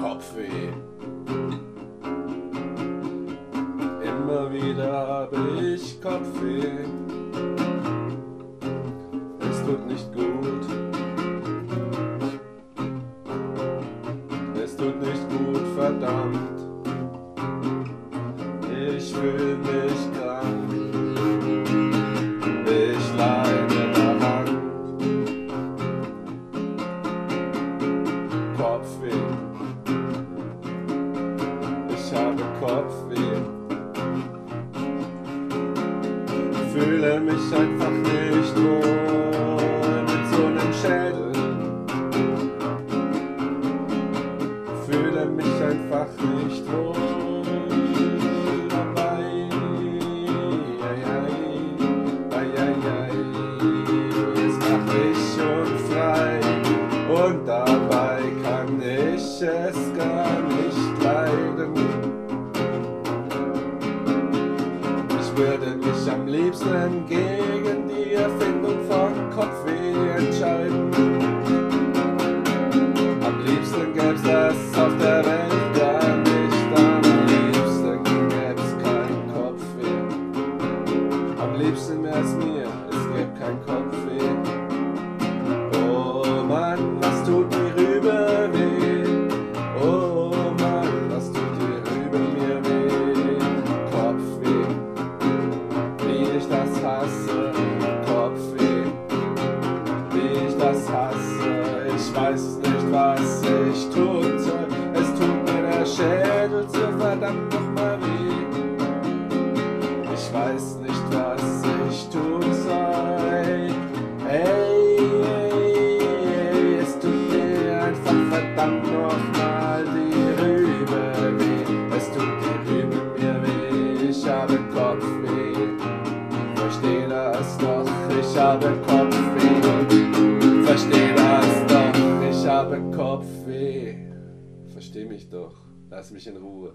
Kopfweh. Immer wieder habe ich Kopfweh. Es tut nicht gut. Es tut nicht gut, verdammt. Kopfweh. Fühle mich einfach nicht wohl mit so einem Schädel. Fühle mich einfach nicht wohl dabei. Ei, ei, ei, ei, ei. Jetzt mach ich unfrei und dabei kann ich es gar nicht leiden. Würde mich am liebsten gegen die Erfindung von Kopfweh entscheiden. Am liebsten gäb's das auf der Welt gar nicht. Am liebsten gäb's kein Kopfweh. Am liebsten wär's mir, es gäb kein Kopfweh. Weiß nicht, was ich tun soll. Es tut mir der Schädel so verdammt nochmal weh. Ich weiß nicht, was ich tun soll. Ey, es tut mir einfach verdammt nochmal die Rübe weh. Es tut die Rübe mir weh. Ich habe Kopfweh. Versteh das doch, ich habe Kopfweh. Versteh habe Kopfweh. Versteh mich doch, lass mich in Ruhe.